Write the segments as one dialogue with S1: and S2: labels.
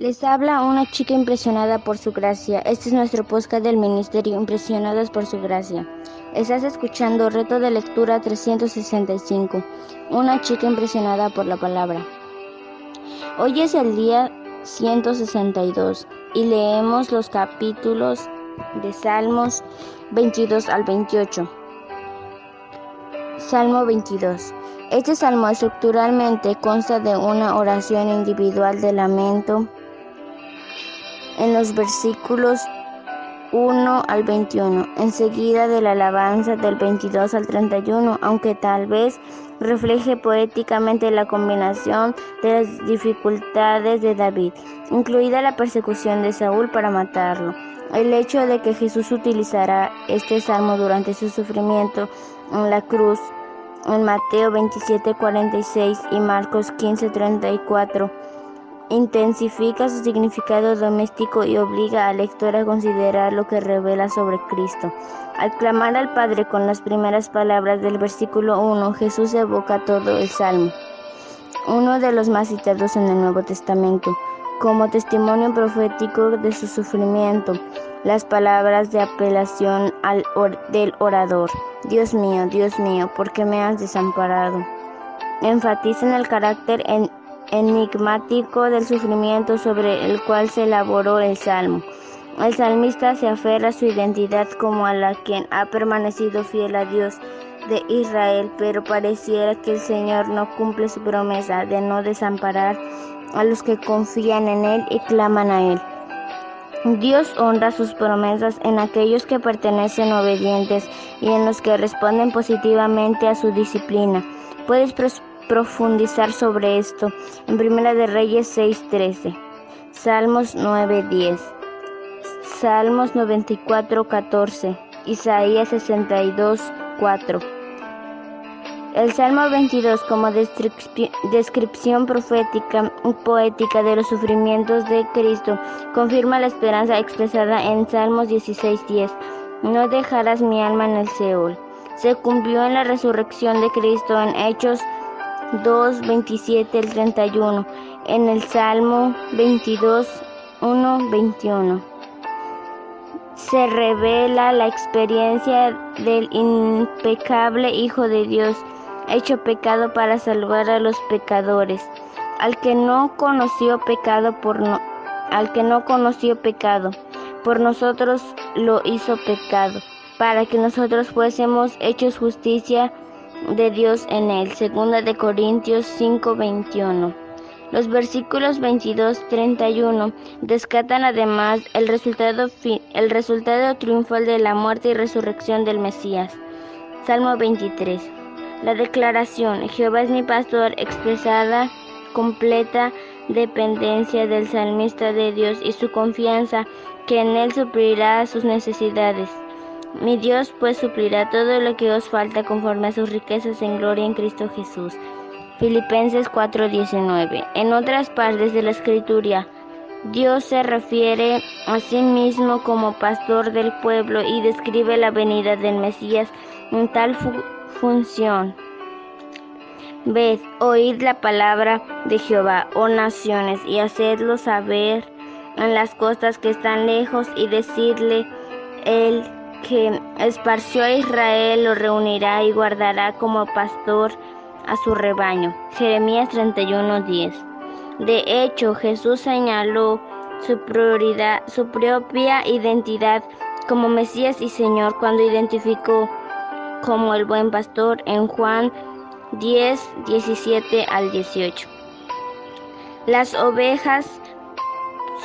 S1: Les habla una chica impresionada por su gracia. Este es nuestro podcast del Ministerio Impresionadas por su gracia. Estás escuchando Reto de Lectura 365. Una chica impresionada por la palabra. Hoy es el día 162 y leemos los capítulos de Salmos 22 al 28. Salmo 22. Este salmo estructuralmente consta de una oración individual de lamento en los versículos 1 al 21, enseguida de la alabanza del 22 al 31, aunque tal vez refleje poéticamente la combinación de las dificultades de David, incluida la persecución de Saúl para matarlo. El hecho de que Jesús utilizará este salmo durante su sufrimiento en la cruz en Mateo 27, 46 y Marcos 15, 34 intensifica su significado doméstico y obliga al lector a considerar lo que revela sobre Cristo. Al clamar al Padre con las primeras palabras del versículo 1, Jesús evoca todo el Salmo, uno de los más citados en el Nuevo Testamento, como testimonio profético de su sufrimiento, las palabras de apelación al del orador. Dios mío, Dios mío, ¿por qué me has desamparado? Enfatizan el carácter en enigmático del sufrimiento sobre el cual se elaboró el salmo. El salmista se aferra a su identidad como a la quien ha permanecido fiel a Dios de Israel, pero pareciera que el Señor no cumple su promesa de no desamparar a los que confían en Él y claman a Él. Dios honra sus promesas en aquellos que pertenecen obedientes y en los que responden positivamente a su disciplina. Puedes profundizar sobre esto en Primera de Reyes 6:13, Salmos 9:10, Salmos 94:14, Isaías 62:4. El Salmo 22 como descripción profética y poética de los sufrimientos de Cristo confirma la esperanza expresada en Salmos 16:10. No dejarás mi alma en el Seol. Se cumplió en la resurrección de Cristo en Hechos 2, 27 al 31, en el Salmo 22, 1, 21. Se revela la experiencia del impecable Hijo de Dios, hecho pecado para salvar a los pecadores, al que no conoció pecado por no, al que no conoció pecado, por nosotros lo hizo pecado, para que nosotros fuésemos hechos justicia de Dios en él. Segunda de Corintios 5:21. Los versículos 22-31 descatan además el resultado, el resultado triunfal de la muerte y resurrección del Mesías. Salmo 23. La declaración, Jehová es mi pastor, expresada completa dependencia del salmista de Dios y su confianza que en él suplirá sus necesidades. Mi Dios pues suplirá todo lo que os falta conforme a sus riquezas en gloria en Cristo Jesús. Filipenses 4:19. En otras partes de la escritura, Dios se refiere a sí mismo como pastor del pueblo y describe la venida del Mesías en tal función. Ved, oíd la palabra de Jehová, oh naciones, y hacedlo saber en las costas que están lejos y decirle el que esparció a Israel lo reunirá y guardará como pastor a su rebaño. Jeremías 31:10. De hecho, Jesús señaló su prioridad, su propia identidad como Mesías y Señor cuando identificó como el buen pastor en Juan 10, 17 al 18. Las ovejas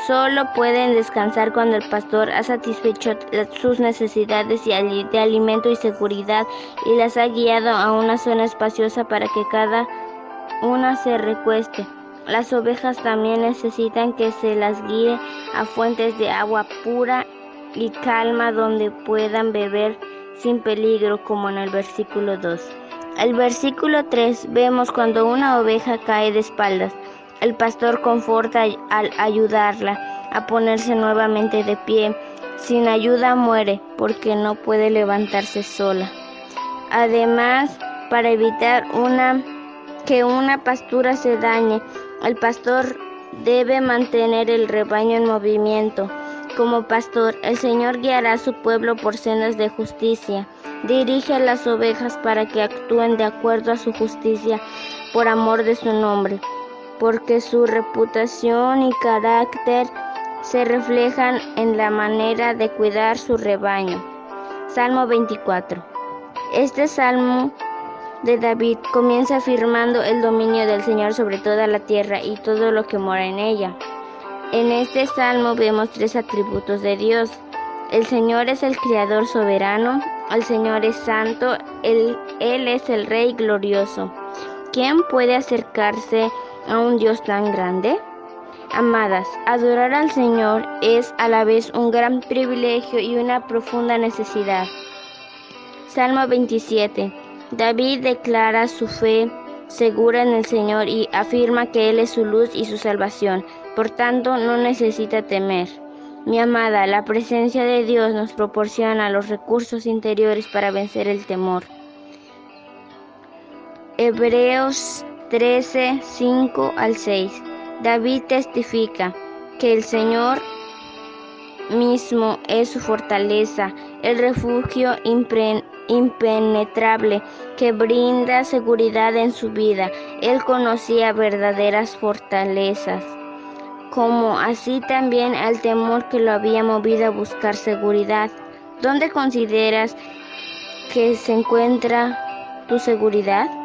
S1: Solo pueden descansar cuando el pastor ha satisfecho sus necesidades de alimento y seguridad y las ha guiado a una zona espaciosa para que cada una se recueste. Las ovejas también necesitan que se las guíe a fuentes de agua pura y calma donde puedan beber sin peligro, como en el versículo 2. El versículo 3 vemos cuando una oveja cae de espaldas. El pastor conforta al ayudarla a ponerse nuevamente de pie. Sin ayuda muere porque no puede levantarse sola. Además, para evitar que una pastura se dañe, el pastor debe mantener el rebaño en movimiento. Como pastor, el Señor guiará a su pueblo por sendas de justicia. Dirige a las ovejas para que actúen de acuerdo a su justicia por amor de su nombre, porque su reputación y carácter se reflejan en la manera de cuidar su rebaño. Salmo 24. Este salmo de David comienza afirmando el dominio del Señor sobre toda la tierra y todo lo que mora en ella. En este salmo vemos tres atributos de Dios. El Señor es el Creador soberano, el Señor es santo, él, él es el Rey glorioso. ¿Quién puede acercarse a un Dios tan grande? Amadas, adorar al Señor es a la vez un gran privilegio y una profunda necesidad. Salmo 27. David declara su fe segura en el Señor y afirma que Él es su luz y su salvación, por tanto no necesita temer. Mi amada, la presencia de Dios nos proporciona los recursos interiores para vencer el temor. Hebreos 13, 5 al 6. David testifica que el Señor mismo es su fortaleza, el refugio impenetrable que brinda seguridad en su vida. Él conocía verdaderas fortalezas, como así también el temor que lo había movido a buscar seguridad. ¿Dónde consideras que se encuentra tu seguridad?